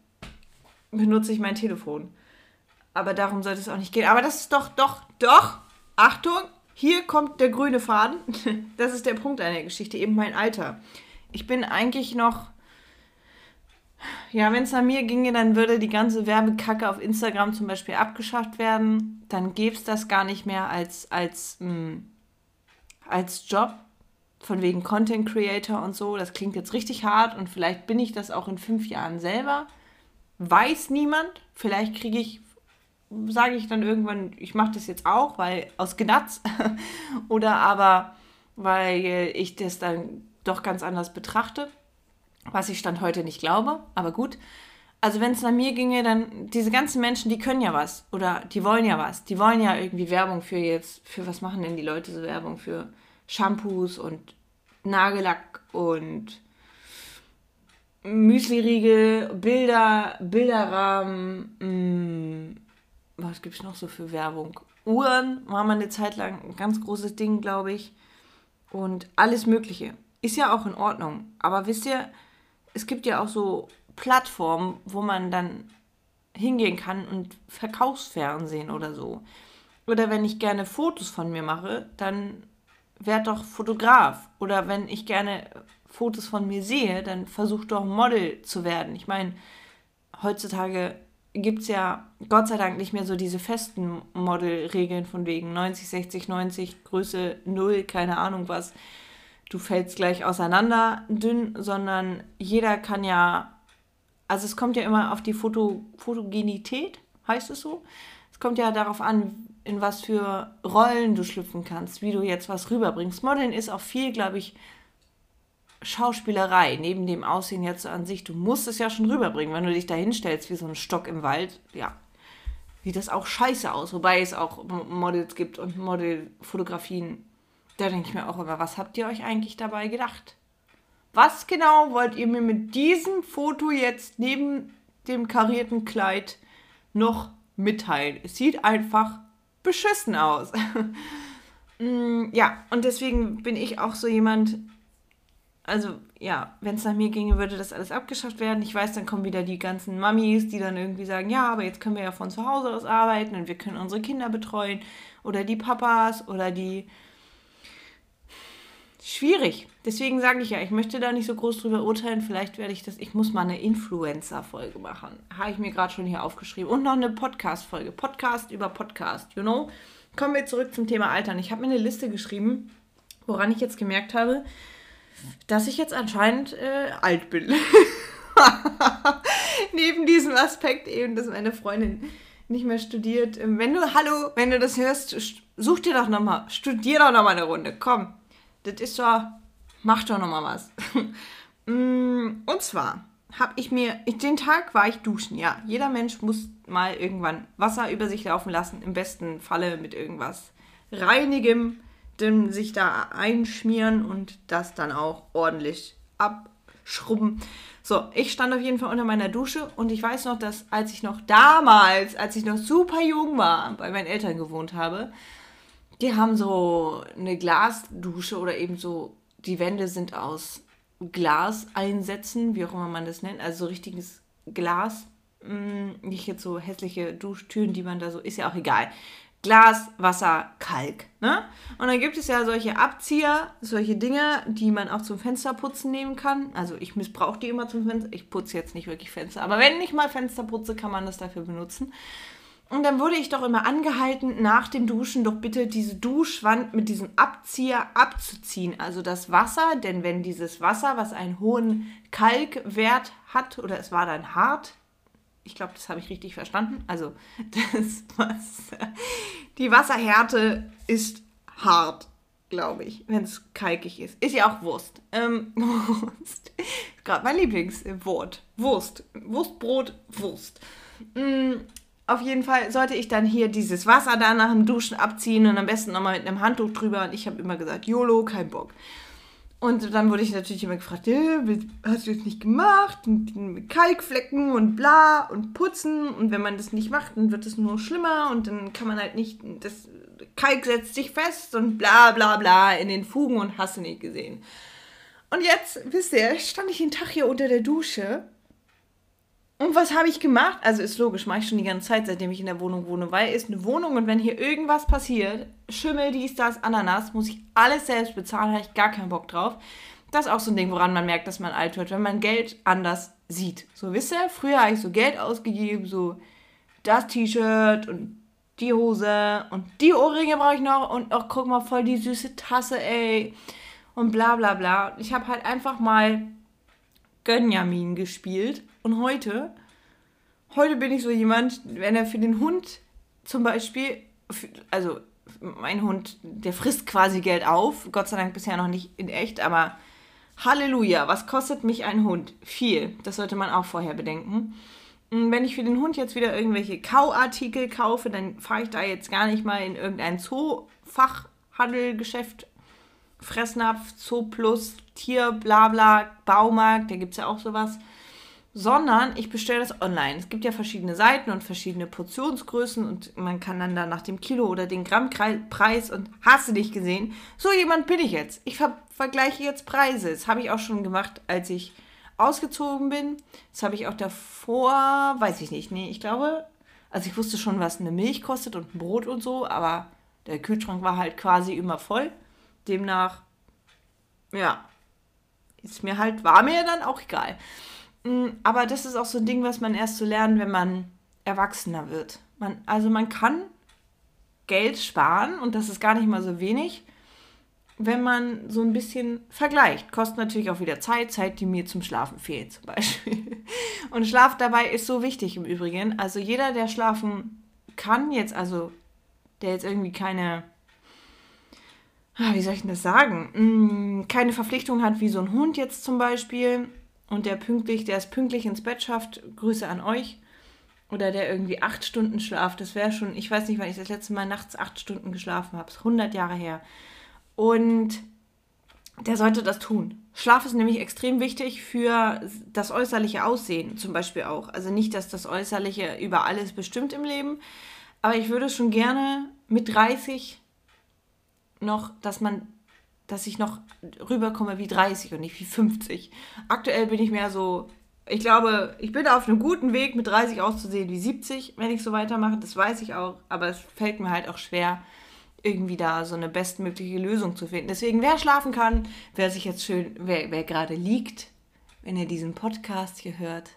benutze ich mein Telefon. Aber darum sollte es auch nicht gehen. Aber das ist doch, doch, doch, Achtung, hier kommt der grüne Faden. <laughs> Das ist der Punkt einer Geschichte, eben mein Alter. Ich bin eigentlich noch, ja, wenn es an mir ginge, dann würde die ganze Werbekacke auf Instagram zum Beispiel abgeschafft werden. Dann gäbe es das gar nicht mehr als, als mh, hm, als Job, von wegen Content Creator und so. Das klingt jetzt richtig hart und vielleicht bin ich das auch in fünf Jahren selber. Weiß niemand. Vielleicht kriege ich, sage ich dann irgendwann, ich mache das jetzt auch, weil aus Gnatz. <laughs> Oder aber, weil ich das dann doch ganz anders betrachte. Was ich Stand heute nicht glaube, aber gut. Also wenn es nach mir ginge, dann diese ganzen Menschen, die können ja was oder die wollen ja was. Die wollen ja irgendwie Werbung für jetzt, für was machen denn die Leute so Werbung für Shampoos und Nagellack und Müsliriegel, Bilder, Bilderrahmen, mm, was gibt es noch so für Werbung? Uhren war mal eine Zeit lang ein ganz großes Ding, glaube ich. Und alles Mögliche. Ist ja auch in Ordnung. Aber wisst ihr, es gibt ja auch so Plattformen, wo man dann hingehen kann und Verkaufsfernsehen oder so. Oder wenn ich gerne Fotos von mir mache, dann werd doch Fotograf. Oder wenn ich gerne Fotos von mir sehe, dann versuch doch Model zu werden. Ich meine, heutzutage gibt es ja Gott sei Dank nicht mehr so diese festen Modelregeln von wegen 90, 60, 90, Größe 0, keine Ahnung was. Du fällst gleich auseinander dünn, sondern jeder kann ja, also es kommt ja immer auf die Foto, Fotogenität, heißt es so. Es kommt ja darauf an, in was für Rollen du schlüpfen kannst, wie du jetzt was rüberbringst. Modeln ist auch viel, glaube ich, Schauspielerei, neben dem Aussehen jetzt an sich. Du musst es ja schon rüberbringen, wenn du dich da hinstellst wie so ein Stock im Wald. Ja, sieht das auch scheiße aus. Wobei es auch Models gibt und Modelfotografien Da denke ich mir auch immer, was habt ihr euch eigentlich dabei gedacht? Was genau wollt ihr mir mit diesem Foto jetzt neben dem karierten Kleid noch mitteilen? Es sieht einfach beschissen aus. <laughs> Mm, ja, und deswegen bin ich auch so jemand, also ja, wenn es nach mir ginge, würde das alles abgeschafft werden. Ich weiß, dann kommen wieder die ganzen Mamis, die dann irgendwie sagen, ja, aber jetzt können wir ja von zu Hause aus arbeiten und wir können unsere Kinder betreuen oder die Papas oder die schwierig. Deswegen sage ich ja, ich möchte da nicht so groß drüber urteilen. Vielleicht werde ich das, ich muss mal eine Influencer-Folge machen. Habe ich mir gerade schon hier aufgeschrieben. Und noch eine Podcast-Folge. Podcast über Podcast, you know? Kommen wir zurück zum Thema Altern. Ich habe mir eine Liste geschrieben, woran ich jetzt gemerkt habe, dass ich jetzt anscheinend äh, alt bin. <laughs> Neben diesem Aspekt eben, dass meine Freundin nicht mehr studiert. Wenn du, hallo, wenn du das hörst, such dir doch nochmal, studier doch nochmal eine Runde. Komm, das ist doch, mach doch nochmal was. <laughs> Mm, und zwar habe ich mir, den Tag war ich duschen, ja. Jeder Mensch muss mal irgendwann Wasser über sich laufen lassen, im besten Falle mit irgendwas Reinigem, dem sich da einschmieren und das dann auch ordentlich abschrubben. So, ich stand auf jeden Fall unter meiner Dusche und ich weiß noch, dass als ich noch damals, als ich noch super jung war, bei meinen Eltern gewohnt habe, die haben so eine Glasdusche oder eben so, die Wände sind aus Glaseinsätzen, wie auch immer man das nennt, also so richtiges Glas. Mm, nicht jetzt so hässliche Duschtüren, die man da so, ist ja auch egal. Glas, Wasser, Kalk. Ne? Und dann gibt es ja solche Abzieher, solche Dinge, die man auch zum Fensterputzen nehmen kann. Also ich missbrauche die immer zum Fenster. Ich putze jetzt nicht wirklich Fenster, aber wenn ich mal Fenster putze, kann man das dafür benutzen. Und dann wurde ich doch immer angehalten, nach dem Duschen doch bitte diese Duschwand mit diesem Abzieher abzuziehen. Also das Wasser, denn wenn dieses Wasser, was einen hohen Kalkwert hat, oder es war dann hart, ich glaube, das habe ich richtig verstanden. Also <laughs> das Wasser, die Wasserhärte ist hart, glaube ich, wenn es kalkig ist. Ist ja auch Wurst. Ähm, <laughs> Wurst. Gerade mein Lieblingswort. Wurst. Wurstbrot, Wurst. Mm, auf jeden Fall sollte ich dann hier dieses Wasser da nach dem Duschen abziehen und am besten nochmal mit einem Handtuch drüber. Und ich habe immer gesagt, YOLO, kein Bock. Und dann wurde ich natürlich immer gefragt, hast du das nicht gemacht? mit Kalkflecken und bla und putzen. Und wenn man das nicht macht, dann wird es nur schlimmer und dann kann man halt nicht, das Kalk setzt sich fest und bla bla bla in den Fugen und hast du nicht gesehen. Und jetzt, wisst ihr, stand ich den Tag hier unter der Dusche und was habe ich gemacht? Also ist logisch, mache ich schon die ganze Zeit, seitdem ich in der Wohnung wohne, weil es eine Wohnung und wenn hier irgendwas passiert, Schimmel, dies, das, Ananas, muss ich alles selbst bezahlen, habe ich gar keinen Bock drauf. Das ist auch so ein Ding, woran man merkt, dass man alt wird, wenn man Geld anders sieht. So, wisst ihr, früher habe ich so Geld ausgegeben, so das T-Shirt und die Hose und die Ohrringe brauche ich noch und auch guck mal voll die süße Tasse, ey. Und bla bla bla. Ich habe halt einfach mal Gönjamin gespielt und heute, heute bin ich so jemand, wenn er für den Hund zum Beispiel, also mein Hund, der frisst quasi Geld auf. Gott sei Dank bisher noch nicht in echt, aber Halleluja, was kostet mich ein Hund? Viel. Das sollte man auch vorher bedenken. Wenn ich für den Hund jetzt wieder irgendwelche Kauartikel kaufe, dann fahre ich da jetzt gar nicht mal in irgendein Zoofachhandelgeschäft, Fressnapf, Zooplus, Tier, bla bla, Baumarkt, da gibt es ja auch sowas sondern ich bestelle das online. Es gibt ja verschiedene Seiten und verschiedene Portionsgrößen und man kann dann da nach dem Kilo oder den Grammpreis und hast du dich gesehen? So jemand bin ich jetzt. Ich ver vergleiche jetzt Preise. Das habe ich auch schon gemacht, als ich ausgezogen bin. Das habe ich auch davor, weiß ich nicht. Nee, ich glaube, also ich wusste schon, was eine Milch kostet und ein Brot und so, aber der Kühlschrank war halt quasi immer voll. Demnach, ja, ist mir halt, war mir dann auch egal. Mm, aber das ist auch so ein Ding, was man erst so lernt, wenn man erwachsener wird. Man, also man kann Geld sparen und das ist gar nicht mal so wenig, wenn man so ein bisschen vergleicht. Kostet natürlich auch wieder Zeit, Zeit, die mir zum Schlafen fehlt zum Beispiel. <laughs> Und Schlaf dabei ist so wichtig im Übrigen. Also jeder, der schlafen kann, jetzt also, der jetzt irgendwie keine, ah, wie soll ich denn das sagen, mm, keine Verpflichtung hat wie so ein Hund jetzt zum Beispiel und der pünktlich, der es pünktlich ins Bett schafft, Grüße an euch. Oder der irgendwie acht Stunden schlaft, das wäre schon, ich weiß nicht, wann ich das letzte Mal nachts acht Stunden geschlafen habe, ist 100 Jahre her. Und der sollte das tun. Schlaf ist nämlich extrem wichtig für das äußerliche Aussehen zum Beispiel auch. Also nicht, dass das Äußerliche über alles bestimmt im Leben, aber ich würde schon gerne mit 30 noch, dass man, dass ich noch rüberkomme wie 30 und nicht wie 50. Aktuell bin ich mehr so, ich glaube, ich bin auf einem guten Weg, mit 30 auszusehen wie 70, wenn ich so weitermache. Das weiß ich auch, aber es fällt mir halt auch schwer, irgendwie da so eine bestmögliche Lösung zu finden. Deswegen, wer schlafen kann, wer sich jetzt schön, wer, wer gerade liegt, wenn ihr diesen Podcast hier hört,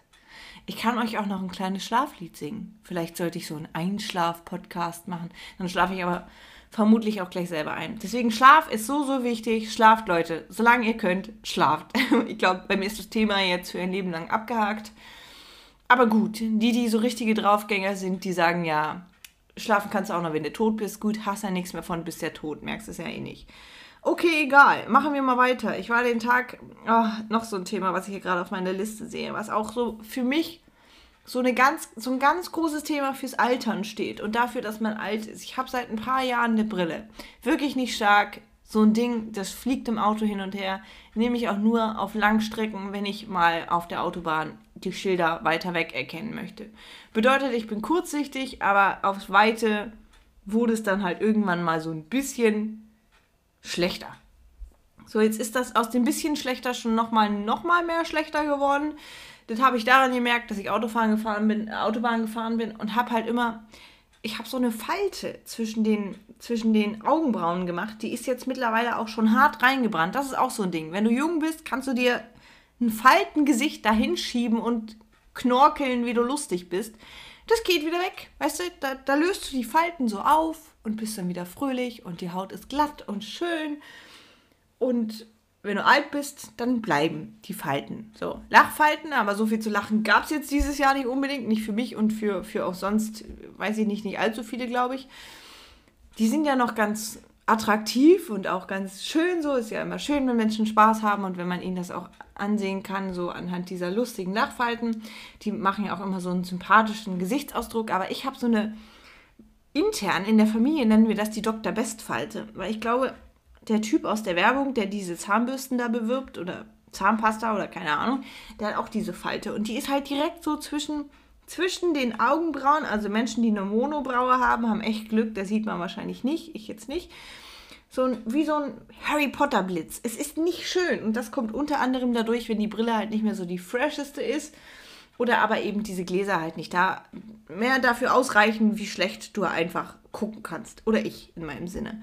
ich kann euch auch noch ein kleines Schlaflied singen. Vielleicht sollte ich so einen Einschlaf-Podcast machen. Dann schlafe ich aber vermutlich auch gleich selber ein. Deswegen Schlaf ist so, so wichtig. Schlaft, Leute. Solange ihr könnt, schlaft. <laughs> Ich glaube, bei mir ist das Thema jetzt für ein Leben lang abgehakt. Aber gut, die, die so richtige Draufgänger sind, die sagen ja, Schlafen kannst du auch noch, wenn du tot bist. Gut, hast ja nichts mehr von, bist ja tot, merkst es ja eh nicht. Okay, egal. Machen wir mal weiter. Ich war den Tag, oh, noch so ein Thema, was ich hier gerade auf meiner Liste sehe, was auch so für mich so, eine ganz, so ein ganz großes Thema fürs Altern steht und dafür, dass man alt ist. Ich habe seit ein paar Jahren eine Brille. Wirklich nicht stark. So ein Ding, das fliegt im Auto hin und her. Nehme ich auch nur auf Langstrecken, wenn ich mal auf der Autobahn die Schilder weiter weg erkennen möchte. Bedeutet, ich bin kurzsichtig, aber aufs Weite wurde es dann halt irgendwann mal so ein bisschen schlechter. So, jetzt ist das aus dem bisschen schlechter schon nochmal noch mehr schlechter geworden. Das habe ich daran gemerkt, dass ich Autofahren gefahren bin, Autobahn gefahren bin und habe halt immer, ich habe so eine Falte zwischen den, zwischen den Augenbrauen gemacht. Die ist jetzt mittlerweile auch schon hart reingebrannt. Das ist auch so ein Ding. Wenn du jung bist, kannst du dir ein Faltengesicht dahinschieben und knorkeln, wie du lustig bist. Das geht wieder weg. Weißt du, da, da löst du die Falten so auf und bist dann wieder fröhlich und die Haut ist glatt und schön. Und wenn du alt bist, dann bleiben die Falten. So, Lachfalten, aber so viel zu lachen gab es jetzt dieses Jahr nicht unbedingt. Nicht für mich und für, für auch sonst, weiß ich nicht, nicht allzu viele, glaube ich. Die sind ja noch ganz attraktiv und auch ganz schön so. Ist ja immer schön, wenn Menschen Spaß haben und wenn man ihnen das auch ansehen kann, so anhand dieser lustigen Lachfalten. Die machen ja auch immer so einen sympathischen Gesichtsausdruck, aber ich habe so eine intern in der Familie nennen wir das die Dr. Bestfalte, weil ich glaube, der Typ aus der Werbung, der diese Zahnbürsten da bewirbt oder Zahnpasta oder keine Ahnung, der hat auch diese Falte und die ist halt direkt so zwischen zwischen den Augenbrauen, also Menschen, die eine Monobraue haben, haben echt Glück, das sieht man wahrscheinlich nicht, ich jetzt nicht. So ein, wie so ein Harry Potter Blitz. Es ist nicht schön und das kommt unter anderem dadurch, wenn die Brille halt nicht mehr so die fresheste ist oder aber eben diese Gläser halt nicht da mehr dafür ausreichen, wie schlecht du einfach gucken kannst. Oder ich in meinem Sinne.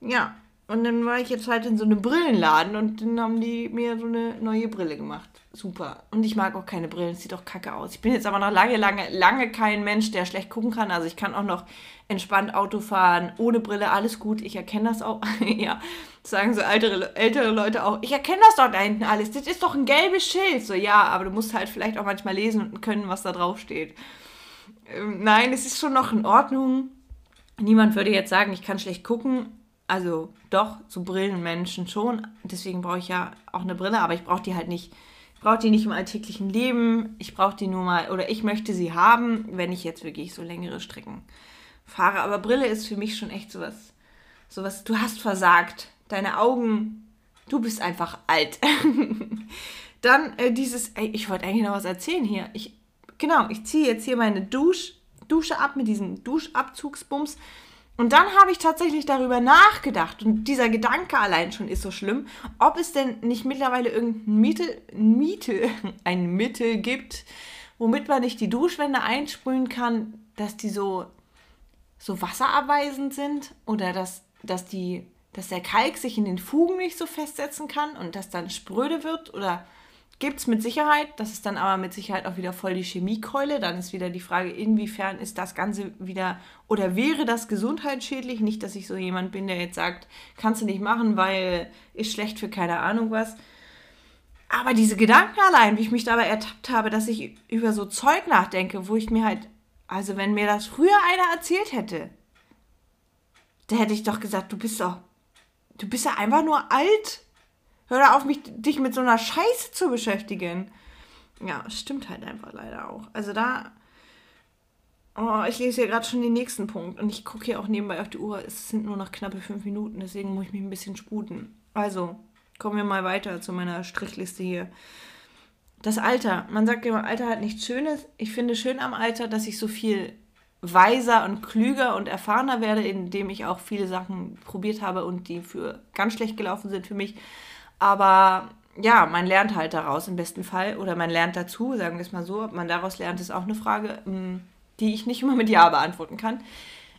Ja, und dann war ich jetzt halt in so einem Brillenladen und dann haben die mir so eine neue Brille gemacht. Super. Und ich mag auch keine Brillen, sieht doch kacke aus. Ich bin jetzt aber noch lange, lange, lange kein Mensch, der schlecht gucken kann. Also ich kann auch noch entspannt Auto fahren, ohne Brille, alles gut. Ich erkenne das auch. <laughs> ja, sagen so ältere, ältere Leute auch. Ich erkenne das doch da hinten alles. Das ist doch ein gelbes Schild. So, ja, aber du musst halt vielleicht auch manchmal lesen und können, was da drauf steht. Ähm, nein, es ist schon noch in Ordnung. Niemand würde jetzt sagen, ich kann schlecht gucken also doch, so Brillenmenschen schon. Deswegen brauche ich ja auch eine Brille, aber ich brauche die halt nicht. Ich brauche die nicht im alltäglichen Leben. Ich brauche die nur mal, oder ich möchte sie haben, wenn ich jetzt wirklich so längere Strecken fahre. Aber Brille ist für mich schon echt sowas. Sowas, du hast versagt. Deine Augen, du bist einfach alt. <laughs> Dann äh, dieses, ey, ich wollte eigentlich noch was erzählen hier. Ich, genau, ich ziehe jetzt hier meine Dusch, Dusche ab mit diesem Duschabzugsbums. Und dann habe ich tatsächlich darüber nachgedacht, und dieser Gedanke allein schon ist so schlimm, ob es denn nicht mittlerweile irgendein Mittel, Miete, <laughs> ein Mittel gibt, womit man nicht die Duschwände einsprühen kann, dass die so, so wasserabweisend sind oder dass, dass, die, dass der Kalk sich in den Fugen nicht so festsetzen kann und das dann spröde wird? Oder Gibt es mit Sicherheit, das ist dann aber mit Sicherheit auch wieder voll die Chemiekeule. Dann ist wieder die Frage, inwiefern ist das Ganze wieder oder wäre das gesundheitsschädlich? Nicht, dass ich so jemand bin, der jetzt sagt, kannst du nicht machen, weil ist schlecht für keine Ahnung was. Aber diese Gedanken allein, wie ich mich dabei ertappt habe, dass ich über so Zeug nachdenke, wo ich mir halt, also wenn mir das früher einer erzählt hätte, da hätte ich doch gesagt, du bist doch, du bist ja einfach nur alt. Hör auf, mich, dich mit so einer Scheiße zu beschäftigen. Ja, stimmt halt einfach leider auch. Also da. Oh, ich lese hier gerade schon den nächsten Punkt und ich gucke hier auch nebenbei auf die Uhr. Es sind nur noch knappe fünf Minuten, deswegen muss ich mich ein bisschen sputen. Also, kommen wir mal weiter zu meiner Strichliste hier. Das Alter. Man sagt immer, Alter hat nichts Schönes. Ich finde schön am Alter, dass ich so viel weiser und klüger und erfahrener werde, indem ich auch viele Sachen probiert habe und die für ganz schlecht gelaufen sind für mich. Aber ja, man lernt halt daraus im besten Fall oder man lernt dazu, sagen wir es mal so. Ob man daraus lernt, ist auch eine Frage, hm, die ich nicht immer mit Ja beantworten kann.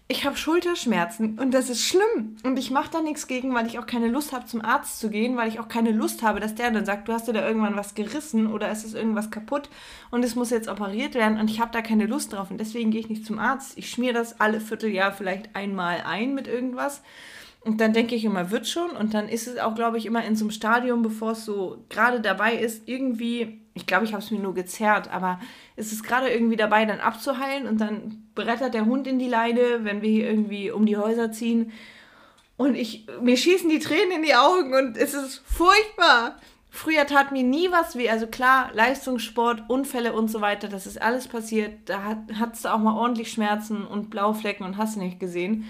Ich habe Schulterschmerzen und das ist schlimm. Und ich mache da nichts gegen, weil ich auch keine Lust habe, zum Arzt zu gehen, weil ich auch keine Lust habe, dass der dann sagt, du hast dir da irgendwann was gerissen oder es ist irgendwas kaputt und es muss jetzt operiert werden und ich habe da keine Lust drauf und deswegen gehe ich nicht zum Arzt. Ich schmiere das alle Vierteljahr vielleicht einmal ein mit irgendwas und dann denke ich immer, wird schon. Und dann ist es auch, glaube ich, immer in so einem Stadium, bevor es so gerade dabei ist, irgendwie, ich glaube, ich habe es mir nur gezerrt, aber es ist gerade irgendwie dabei, dann abzuheilen. Und dann brettert der Hund in die Leine, wenn wir hier irgendwie um die Häuser ziehen. Und ich, mir schießen die Tränen in die Augen und es ist furchtbar. Früher tat mir nie was weh. Also klar, Leistungssport, Unfälle und so weiter, das ist alles passiert. Da hat, hattest du auch mal ordentlich Schmerzen und Blauflecken und hast nicht gesehen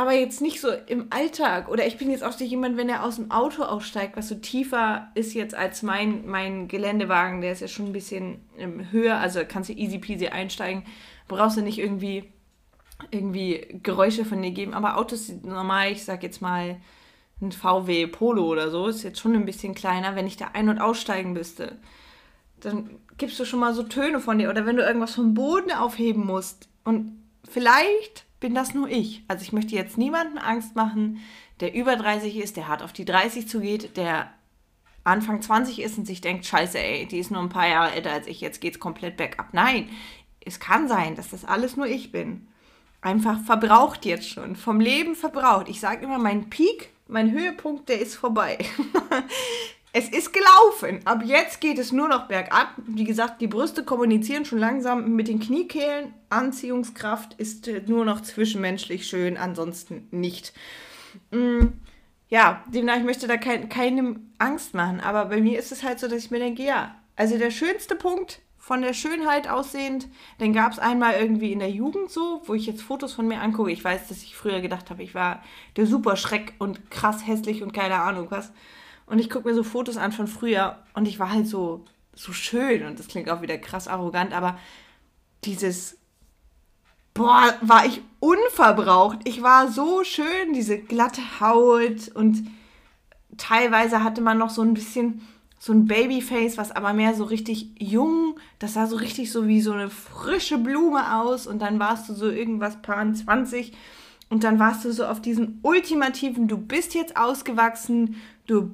aber jetzt nicht so im Alltag. Oder ich bin jetzt auch nicht jemand, wenn er aus dem Auto aussteigt, was so tiefer ist jetzt als mein, mein Geländewagen, der ist ja schon ein bisschen ähm, höher, also kannst du easy peasy einsteigen. Brauchst du nicht irgendwie, irgendwie Geräusche von dir geben. Aber Autos normal, ich sag jetzt mal ein VW Polo oder so, ist jetzt schon ein bisschen kleiner. Wenn ich da ein- und aussteigen müsste, dann gibst du schon mal so Töne von dir. Oder wenn du irgendwas vom Boden aufheben musst. Und vielleicht bin das nur ich. Also ich möchte jetzt niemandem Angst machen, der über 30 ist, der hart auf die 30 zugeht, der Anfang 20 ist und sich denkt, scheiße, ey, die ist nur ein paar Jahre älter als ich, jetzt geht's komplett bergab. Nein, es kann sein, dass das alles nur ich bin. Einfach verbraucht jetzt schon, vom Leben verbraucht. Ich sage immer, mein Peak, mein Höhepunkt, der ist vorbei. <laughs> es ist gelaufen. Ab jetzt geht es nur noch bergab. Wie gesagt, die Brüste kommunizieren schon langsam mit den Kniekehlen. Anziehungskraft ist äh, nur noch zwischenmenschlich schön, ansonsten nicht. Mm, ja, demnach, ich möchte da kein, keinem Angst machen. Aber bei mir ist es halt so, dass ich mir denke, ja, also der schönste Punkt von der Schönheit aussehend, den gab es einmal irgendwie in der Jugend so, wo ich jetzt Fotos von mir angucke. Ich weiß, dass ich früher gedacht habe, ich war der super Schreck und krass hässlich und keine Ahnung was. Und ich gucke mir so Fotos an von früher und ich war halt so, so schön und das klingt auch wieder krass arrogant, aber dieses, boah, war ich unverbraucht. Ich war so schön, diese glatte Haut und teilweise hatte man noch so ein bisschen so ein Babyface, was aber mehr so richtig jung, das sah so richtig so wie so eine frische Blume aus und dann warst du so irgendwas paar 20 und dann warst du so auf diesen ultimativen, du bist jetzt ausgewachsen, du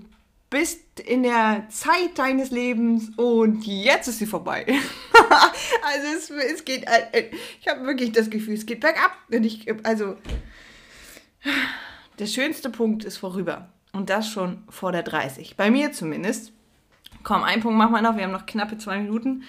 bist in der Zeit deines Lebens und jetzt ist sie vorbei. <laughs> also es, es geht, äh, ich habe wirklich das Gefühl, es geht bergab. Und ich, also der schönste Punkt ist vorüber. Und das schon vor der 30. Bei mir zumindest. Komm, einen Punkt machen wir noch. Wir haben noch knappe zwei Minuten.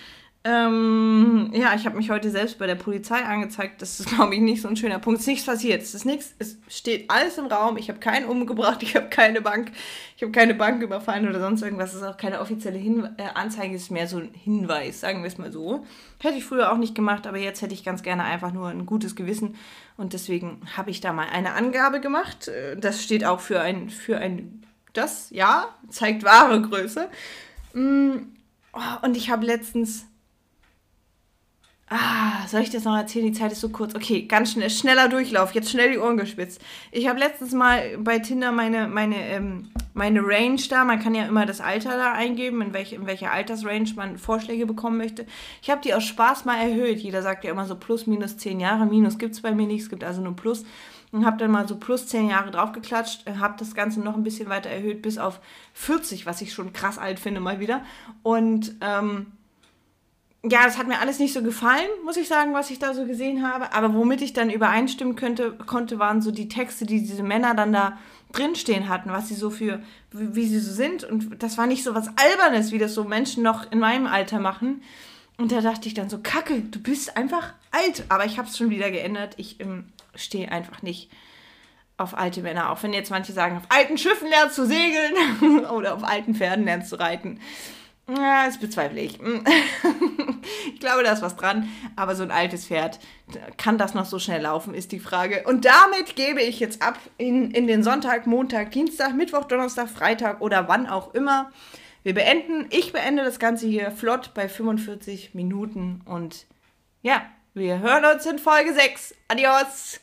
Ähm, ja, ich habe mich heute selbst bei der Polizei angezeigt. Das ist, <laughs> glaube ich, nicht so ein schöner Punkt. Es ist nichts passiert. Es ist nichts. Es steht alles im Raum. Ich habe keinen umgebracht. <laughs> Ich habe keine Bank. Ich habe keine Bank überfallen oder sonst irgendwas. Es ist auch keine offizielle Hin äh, Anzeige. Es ist mehr so ein Hinweis, sagen wir es mal so. Hätte ich früher auch nicht gemacht, aber jetzt hätte ich ganz gerne einfach nur ein gutes Gewissen. Und deswegen habe ich da mal eine Angabe gemacht. Äh, das steht auch für ein, für ein, das, ja, zeigt wahre Größe. Mm, oh, und ich habe letztens Ah, soll ich das noch erzählen? Die Zeit ist so kurz. Okay, ganz schnell, schneller Durchlauf. Jetzt schnell die Ohren gespitzt. Ich habe letztens mal bei Tinder meine, meine, ähm, meine Range da. Man kann ja immer das Alter da eingeben, in, welche, in welcher Altersrange man Vorschläge bekommen möchte. Ich habe die aus Spaß mal erhöht. Jeder sagt ja immer so plus, minus 10 Jahre. Minus gibt es bei mir nicht. Es gibt also nur plus. Und habe dann mal so plus 10 Jahre draufgeklatscht. Habe das Ganze noch ein bisschen weiter erhöht bis auf 40, was ich schon krass alt finde mal wieder. Und, ähm, ja, das hat mir alles nicht so gefallen, muss ich sagen, was ich da so gesehen habe. Aber womit ich dann übereinstimmen könnte, konnte, waren so die Texte, die diese Männer dann da drinstehen hatten, was sie so für, wie, wie sie so sind. Und das war nicht so was Albernes, wie das so Menschen noch in meinem Alter machen. Und da dachte ich dann so, Kacke, du bist einfach alt. Aber ich habe es schon wieder geändert. Ich ähm, stehe einfach nicht auf alte Männer. Auch wenn jetzt manche sagen, auf alten Schiffen lernst du segeln <laughs> oder auf alten Pferden lernst du reiten Ja, das bezweifle ich. <laughs> ich glaube, da ist was dran. Aber so ein altes Pferd, kann das noch so schnell laufen, ist die Frage. Und damit gebe ich jetzt ab in, in den Sonntag, Montag, Dienstag, Mittwoch, Donnerstag, Freitag oder wann auch immer. Wir beenden, ich beende das Ganze hier flott bei 45 Minuten. Und ja, wir hören uns in Folge 6. Adios!